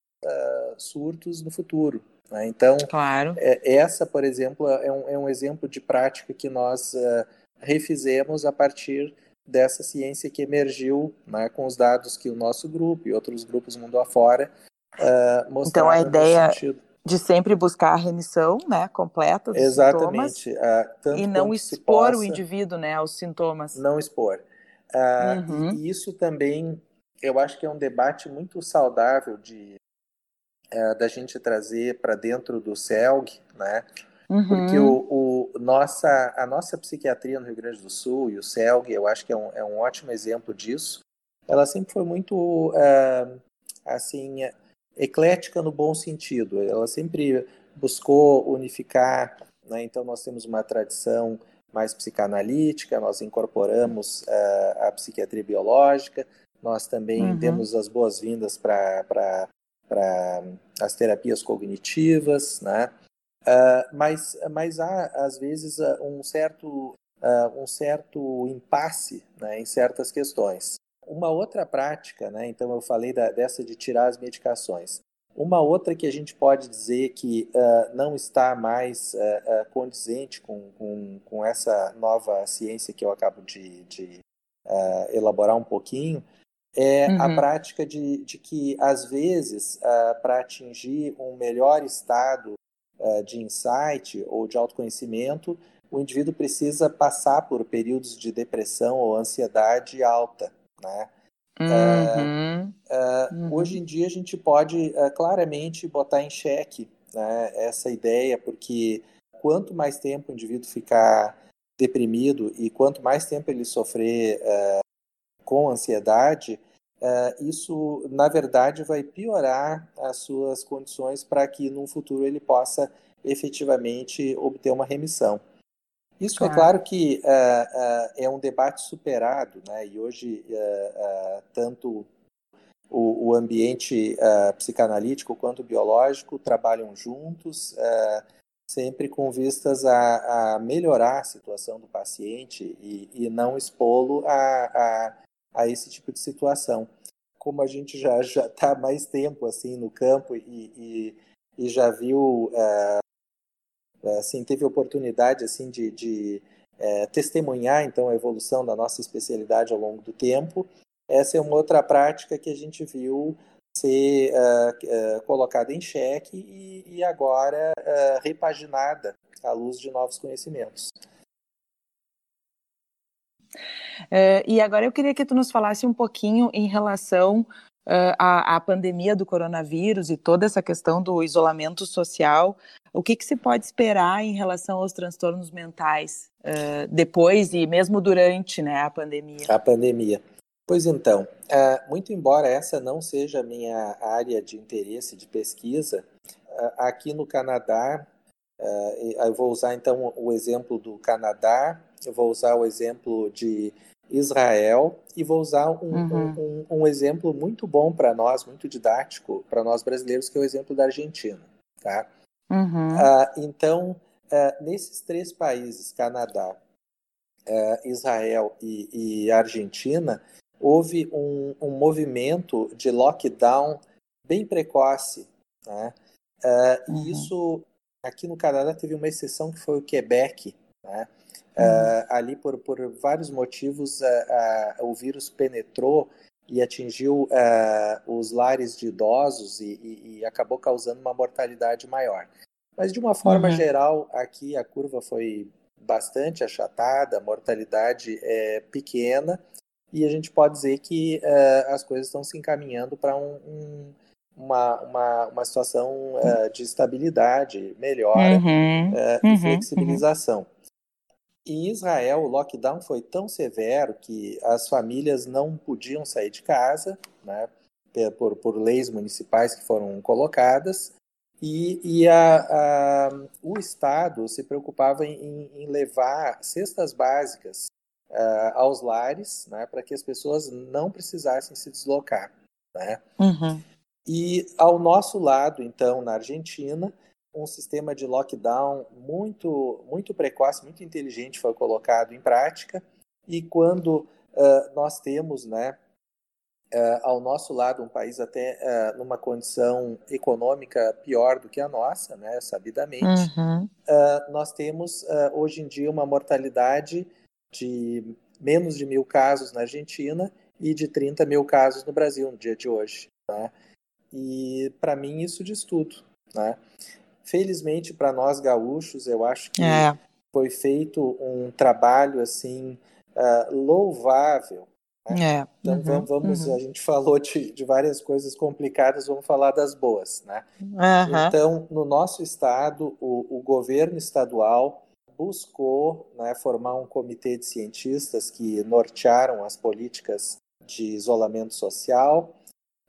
surtos no futuro. Né? Então, claro. é, essa, por exemplo, é um, é um, exemplo de prática que nós uh, refizemos a partir dessa ciência que emergiu né, com os dados que o nosso grupo e outros grupos mundo afora uh, mostraram. Então, a ideia de sempre buscar a remissão né, completa dos Exatamente. sintomas uh, e não expor possa, o indivíduo né, aos sintomas. Não expor. Uh, uhum. e, isso também, eu acho que é um debate muito saudável de é, da gente trazer para dentro do CELG, né? Uhum. Porque o, o, nossa, a nossa psiquiatria no Rio Grande do Sul e o CELG, eu acho que é um, é um ótimo exemplo disso. Ela sempre foi muito, uh, assim, eclética no bom sentido. Ela sempre buscou unificar, né? Então nós temos uma tradição mais psicanalítica, nós incorporamos uh, a psiquiatria biológica, nós também uhum. demos as boas-vindas para para as terapias cognitivas, né? Uh, mas, mas há, às vezes, uh, um, certo, uh, um certo impasse né, em certas questões. Uma outra prática, né, então eu falei da, dessa de tirar as medicações. Uma outra que a gente pode dizer que não está mais condizente com, com, com, essa nova ciência que eu acabo de, de elaborar um pouquinho é uhum. a prática de, de que, às vezes, uh, para atingir um melhor estado uh, de insight ou de autoconhecimento, o indivíduo precisa passar por períodos de depressão ou ansiedade alta, né? Uhum. Uh, uhum. Hoje em dia a gente pode claramente botar em xeque né, essa ideia, porque quanto mais tempo o indivíduo ficar deprimido e quanto mais tempo ele sofrer com ansiedade, isso, na verdade, vai piorar as suas condições para que no futuro ele possa efetivamente obter uma remissão. Isso é claro. é claro que uh, uh, é um debate superado, né? e hoje tanto o, o ambiente psicanalítico quanto o biológico trabalham juntos, sempre com vistas a, a, melhorar a situação do paciente e, e não expô-lo a, a a esse tipo de situação. Como a gente já já está mais tempo assim no campo e, e, e já viu, assim, teve oportunidade assim de, de é, testemunhar então a evolução da nossa especialidade ao longo do tempo. Essa é uma outra prática que a gente viu ser uh, uh, colocada em xeque e, e agora uh, repaginada à luz de novos conhecimentos. E agora eu queria que tu nos falasse um pouquinho em relação uh, à, à, pandemia do coronavírus e toda essa questão do isolamento social. O que, que se pode esperar em relação aos transtornos mentais uh, depois e mesmo durante né, a pandemia? A pandemia. Pois então, muito embora essa não seja a minha área de interesse de pesquisa, aqui no Canadá, eu vou usar então o exemplo do Canadá, eu vou usar o exemplo de Israel e vou usar um, uhum. um, um, exemplo muito bom para nós, muito didático para nós brasileiros, que é o exemplo da Argentina. Tá? Uhum. Uh, então, uh, nesses três países, Canadá, uh, Israel e, e, Argentina, houve um, um, movimento de lockdown bem precoce. Né? Uhum. E isso, aqui no Canadá, teve uma exceção que foi o Quebec. Né? Uh, ali, por, por vários motivos, uh, uh, o vírus penetrou e atingiu os lares de idosos e, e, e, acabou causando uma mortalidade maior. Mas, de uma forma uhum. geral, aqui a curva foi bastante achatada, a mortalidade é pequena e a gente pode dizer que as coisas estão se encaminhando para um, um uma, uma, uma situação uh, de estabilidade melhora uhum, uh, uhum, e flexibilização. Uhum. Em Israel, o lockdown foi tão severo que as famílias não podiam sair de casa, né, por, por leis municipais que foram colocadas, e, e a, a, o Estado se preocupava em, em levar cestas básicas uh, aos lares, né, para que as pessoas não precisassem se deslocar. Né? Uhum. E ao nosso lado, então, na Argentina, um sistema de lockdown muito, muito precoce, muito inteligente foi colocado em prática. E quando uh, nós temos, né, uh, ao nosso lado, um país até uh, numa condição econômica pior do que a nossa, né, sabidamente, uhum. nós temos hoje em dia uma mortalidade de menos de mil casos na Argentina e de 30 mil casos no Brasil no dia de hoje. Né? E para mim isso diz tudo. Né? Felizmente para nós gaúchos, eu acho que é. foi feito um trabalho assim uh, louvável. Né? É. Então uhum, vamos, uhum. a gente falou de, de, várias coisas complicadas, vamos falar das boas, né? Uhum. Então, no nosso estado, o, o governo estadual buscou né, formar um comitê de cientistas que nortearam as políticas de isolamento social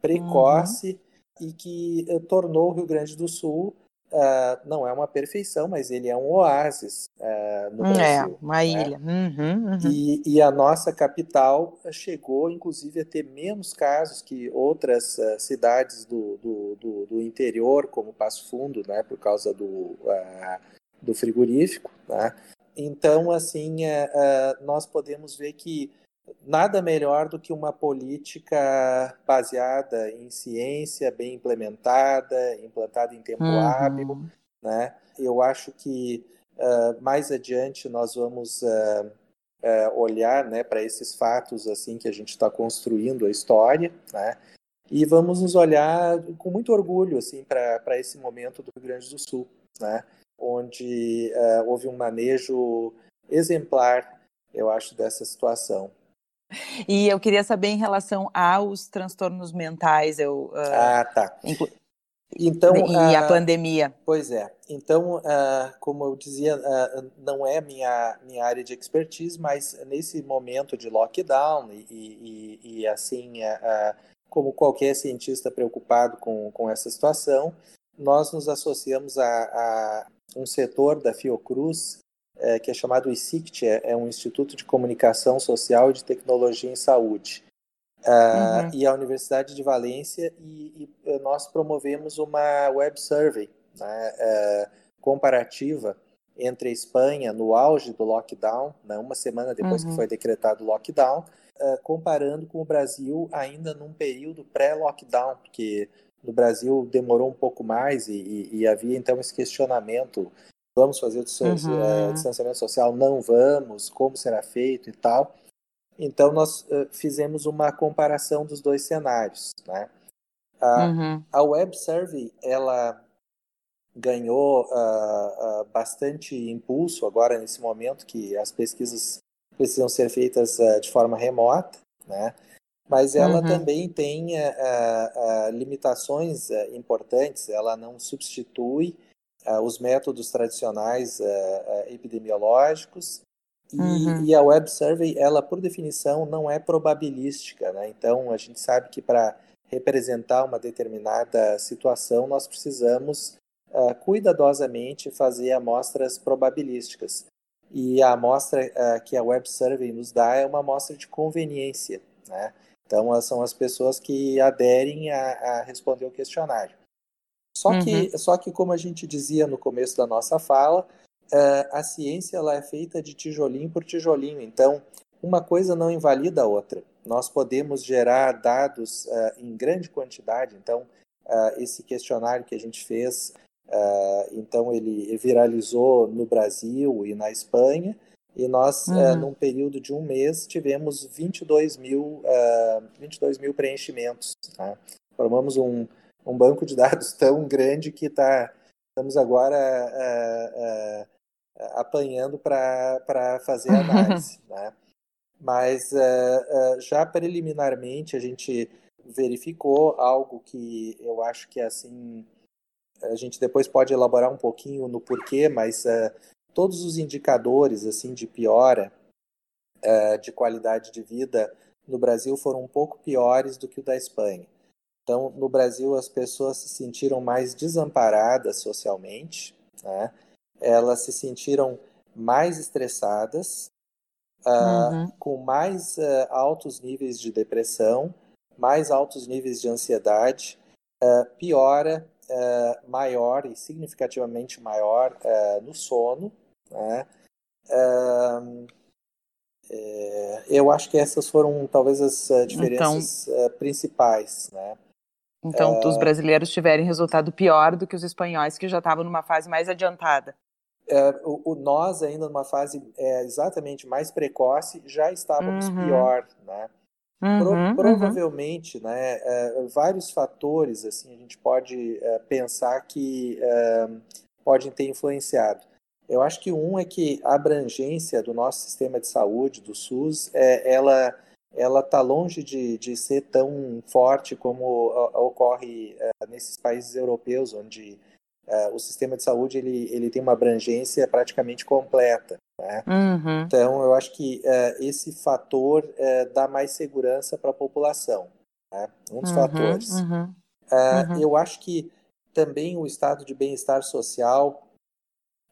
precoce uhum. e que uh, tornou o Rio Grande do Sul Uh, não é uma perfeição, mas ele é um oásis uh, no hum, é, Brasil. É, uma né? ilha. Uhum, uhum. E, e, a nossa capital chegou, inclusive, a ter menos casos que outras uh, cidades do, do, do, do, interior, como Passo Fundo, né, por causa do, do frigorífico. Né? Então, assim, nós podemos ver que nada melhor do que uma política baseada em ciência, bem implementada, implantada em tempo uhum. hábil. Né? Eu acho que uh, mais adiante nós vamos uh, uh, olhar né, para esses fatos assim que a gente está construindo a história, né? e vamos nos olhar com muito orgulho assim para esse momento do Rio Grande do Sul, né? onde houve um manejo exemplar, eu acho, dessa situação. E eu queria saber em relação aos transtornos mentais. Eu, uh, ah, tá. Inclu... Então, e a pandemia. Pois é. Então, uh, como eu dizia, não é minha, minha área de expertise, mas nesse momento de lockdown e, e, e assim, como qualquer cientista preocupado com, com essa situação, nós nos associamos a, a um setor da Fiocruz é, que é chamado ICICT, é, é, um Instituto de Comunicação Social e de Tecnologia em Saúde. Uh, uhum. E a Universidade de Valência, e, e, eh, nós promovemos uma web survey né, uh, comparativa entre a Espanha no auge do lockdown, né, uma semana depois uhum. que foi decretado o lockdown, uh, comparando com o Brasil ainda num período pré-lockdown, porque no Brasil demorou um pouco mais e, e, e havia então esse questionamento vamos fazer o uhum. é, distanciamento social, não vamos, como será feito e tal. Então, nós uh, fizemos uma comparação dos dois cenários. Né? A, uhum. a Web Survey, ela ganhou uh, uh, bastante impulso agora, nesse momento que as pesquisas precisam ser feitas uh, de forma remota, né? Mas ela uhum. também tem limitações importantes. Ela não substitui os métodos tradicionais epidemiológicos e, uhum. e, a Web Survey, ela por definição não é probabilística, né? Então a gente sabe que para representar uma determinada situação nós precisamos uh, cuidadosamente fazer amostras probabilísticas. E a amostra uh, que a Web Survey nos dá é uma amostra de conveniência, né? Então são as pessoas que aderem a, a responder o questionário. Só uhum. que, só que como a gente dizia no começo da nossa fala, uh, a ciência ela é feita de tijolinho por tijolinho, então uma coisa não invalida a outra. Nós podemos gerar dados uh, em grande quantidade, então uh, esse questionário que a gente fez, então ele viralizou no Brasil e na Espanha, e nós, uhum. num período de um mês, tivemos 22 mil, 22 mil preenchimentos. Tá? Formamos um, um banco de dados tão grande que tá, estamos agora apanhando para fazer análise. né? Mas uh, já preliminarmente a gente verificou algo que eu acho que assim a gente depois pode elaborar um pouquinho no porquê, mas todos os indicadores assim de piora de qualidade de vida no Brasil foram um pouco piores do que o da Espanha. Então, no Brasil, as pessoas se sentiram mais desamparadas socialmente, né? elas se sentiram mais estressadas, uh, uhum. com mais uh, altos níveis de depressão, mais altos níveis de ansiedade, uh, piora maior e significativamente maior no sono. Né? É, eu acho que essas foram talvez as diferenças então, principais. Né? Então, os brasileiros tiverem resultado pior do que os espanhóis que já estavam numa fase mais adiantada é, o, o, nós ainda numa fase é, exatamente mais precoce já estávamos uhum. pior, né? Uhum, Pro, uhum. provavelmente, uhum. né, é, vários fatores assim a gente pode é, pensar que é, podem ter influenciado. Eu acho que um é que a abrangência do nosso sistema de saúde, do SUS, é, ela ela está longe de, de ser tão forte como ocorre nesses países europeus, onde uh, o sistema de saúde ele, ele tem uma abrangência praticamente completa. Né? Uhum. Então, eu acho que uh, esse fator dá mais segurança para a população. Né? Um dos uhum, fatores. Uhum, uhum. Eu acho que também o estado de bem-estar social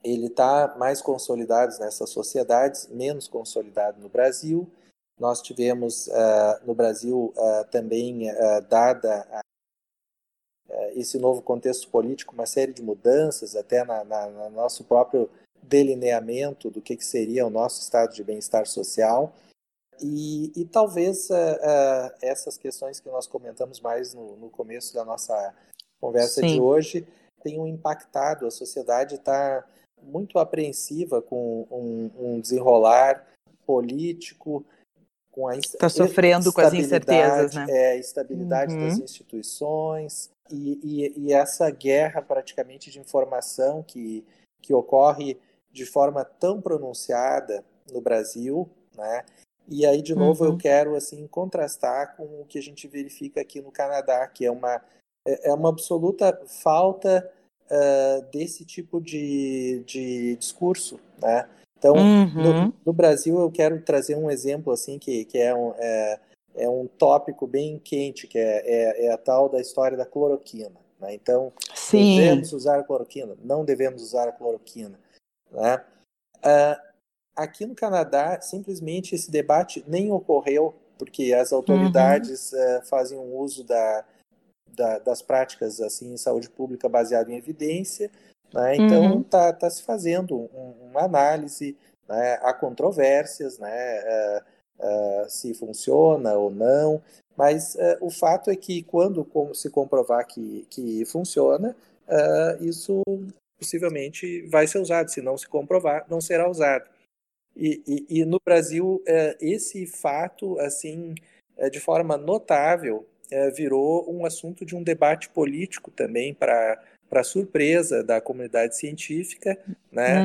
ele está mais consolidado nessas sociedades, menos consolidado no Brasil. Nós tivemos uh, no Brasil uh, também, uh, dada a eh, esse novo contexto político, uma série de mudanças, até na, na, no nosso próprio delineamento do que, que seria o nosso estado de bem-estar social. E, e talvez uh, uh, essas questões que nós comentamos mais no, no começo da nossa conversa Sim. de hoje tenham impactado. A sociedade está muito apreensiva com um, um desenrolar político, com a está sofrendo com as incertezas, né? É, estabilidade uhum. das instituições, e, e, e, essa guerra praticamente de informação que, que ocorre de forma tão pronunciada no Brasil, né? E aí, de novo, uhum. eu quero assim contrastar com o que a gente verifica aqui no Canadá, que é uma, é, é uma absoluta falta uh, desse tipo de, de discurso, né? Então, uhum. no, no, Brasil, eu quero trazer um exemplo assim que, que é, um, é, é um tópico bem quente, que é, é, é a tal da história da cloroquina. Né? Então, Sim. devemos usar a cloroquina? Não devemos usar a cloroquina. Né? Uh, aqui no Canadá, simplesmente esse debate nem ocorreu, porque as autoridades uhum. uh, fazem um uso da, da, das práticas assim em saúde pública baseado em evidência. Né? Então, está uhum. tá se fazendo um, uma análise, né? há controvérsias, né? Uh, uh, se funciona ou não, mas uh, o fato é que quando se comprovar que, que funciona, isso possivelmente vai ser usado, se não se comprovar, não será usado. E, e, e no Brasil, esse fato, assim, de forma notável, virou um assunto de um debate político também para para surpresa da comunidade científica né,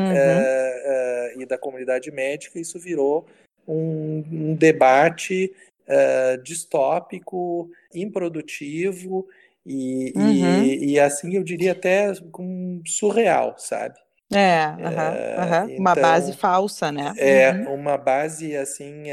uhum. e da comunidade médica, isso virou um, um debate uh, distópico, improdutivo e, uhum. e, e, assim eu diria até surreal, sabe? É, uma base falsa, né? É, uhum. uma base assim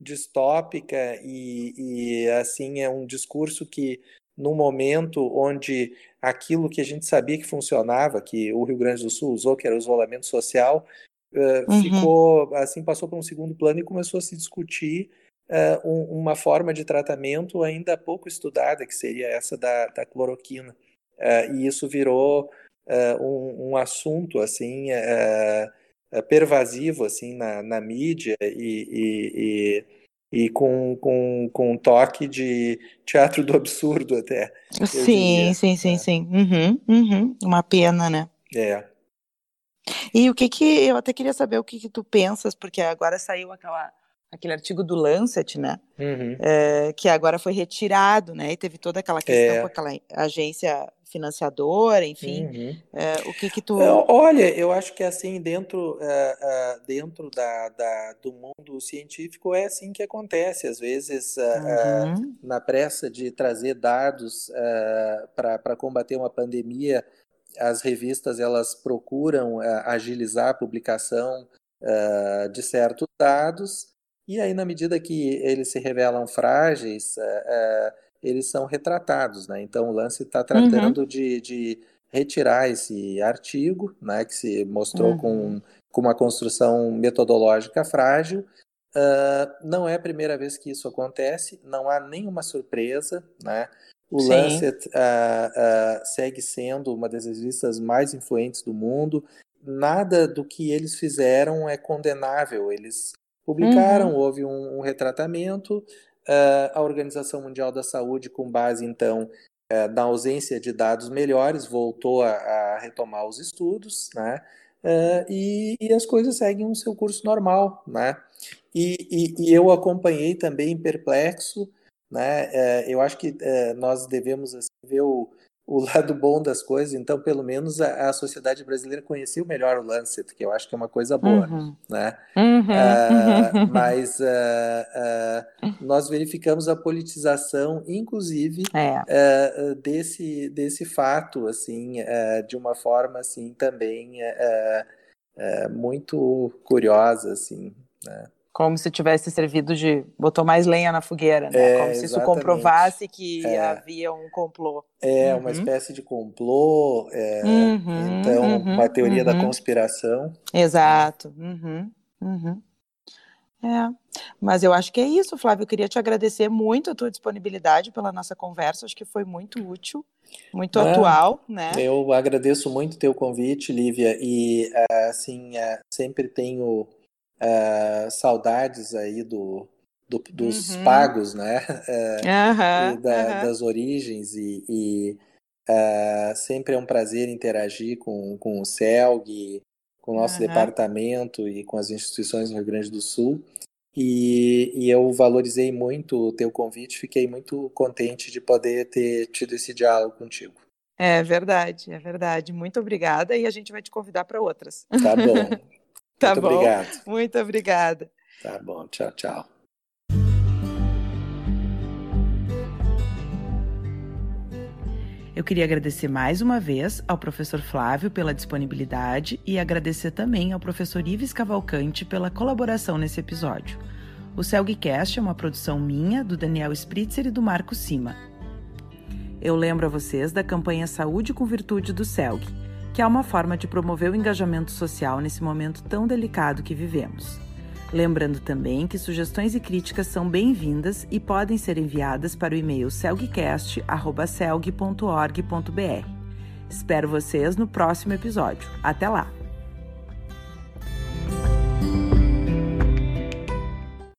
distópica e, e assim é um discurso que no momento onde aquilo que a gente sabia que funcionava, que o Rio Grande do Sul usou, que era o isolamento social, uh, uhum. ficou assim passou para um segundo plano e começou a se discutir uh, um, uma forma de tratamento ainda pouco estudada, que seria essa da, da cloroquina, uh, e isso virou um, um, assunto assim pervasivo assim na, na mídia e, e, e e com, com, com um toque de teatro do absurdo até. Sim, sim, sim, é. sim. Uhum, uhum. Uma pena, né? É. E o que que eu até queria saber o que que tu pensas, porque agora saiu aquela aquele artigo do Lancet, né? Uhum. É, que agora foi retirado, né? E teve toda aquela questão é. com aquela agência financiadora, enfim. Uhum. É, o que que tu... Olha, eu acho que assim, dentro, uh, uh, dentro da, da, do mundo científico é assim que acontece. Às vezes, uh, uhum. na pressa de trazer dados para combater uma pandemia, as revistas elas procuram agilizar a publicação de certos dados e aí, na medida que eles se revelam frágeis, eles são retratados, né? Então o lance está tratando uhum. de, de, retirar esse artigo, né? Que se mostrou uhum. com, com uma construção metodológica frágil. Uh, não é a primeira vez que isso acontece, não há nenhuma surpresa, né? O Sim. Lancet uh, uh, segue sendo uma das revistas mais influentes do mundo. Nada do que eles fizeram é condenável. Eles publicaram, uhum. houve um, um retratamento, Uh, a Organização Mundial da Saúde, com base então uh, na ausência de dados melhores, voltou a, a retomar os estudos, né? Uh, e, e, as coisas seguem o seu curso normal, né? E, e, e eu acompanhei também perplexo, né? eu acho que nós devemos assim, ver o, o lado bom das coisas, então pelo menos a, a, sociedade brasileira conhecia melhor o Lancet, que eu acho que é uma coisa boa, uhum. né? Uhum. Uh, mas uh, uh, nós verificamos a politização, inclusive é. desse desse fato, assim, de uma forma assim também muito curiosa, assim, né? Como se tivesse servido de. botou mais lenha na fogueira, né? É, Como se isso comprovasse que é. havia um complô. É, uhum. uma espécie de complô, é, uhum, então, uhum, uma teoria da uhum. conspiração. Exato. Uhum, uhum. É, mas eu acho que é isso, Flávio. Eu queria te agradecer muito a tua disponibilidade pela nossa conversa. Acho que foi muito útil, muito é, atual, né? Eu agradeço muito o teu convite, Lívia, e assim é, sempre tenho uh, saudades aí do, do dos uhum. pagos, né? uhum, da, das origens e, e uh, sempre é um prazer interagir com, com o CELG, com o nosso departamento e com as instituições no Rio Grande do Sul. E, e, eu valorizei muito o teu convite, fiquei muito contente de poder ter tido esse diálogo contigo. É verdade, é verdade. Muito obrigada e a gente vai te convidar para outras. Tá bom. Tá Muito bom. obrigado. Muito obrigada. Tá bom. Tchau, tchau. Eu queria agradecer mais uma vez ao professor Flávio pela disponibilidade e agradecer também ao professor Ives Cavalcante pela colaboração nesse episódio. O Celgcast é uma produção minha, do Daniel Spritzer e do Marco Sima. Eu lembro a vocês da campanha Saúde com Virtude do Celg que é uma forma de promover o engajamento social nesse momento tão delicado que vivemos. Lembrando também que sugestões e críticas são bem-vindas e podem ser enviadas para o e-mail celgcast.celg.org.br. Espero vocês no próximo episódio. Até lá!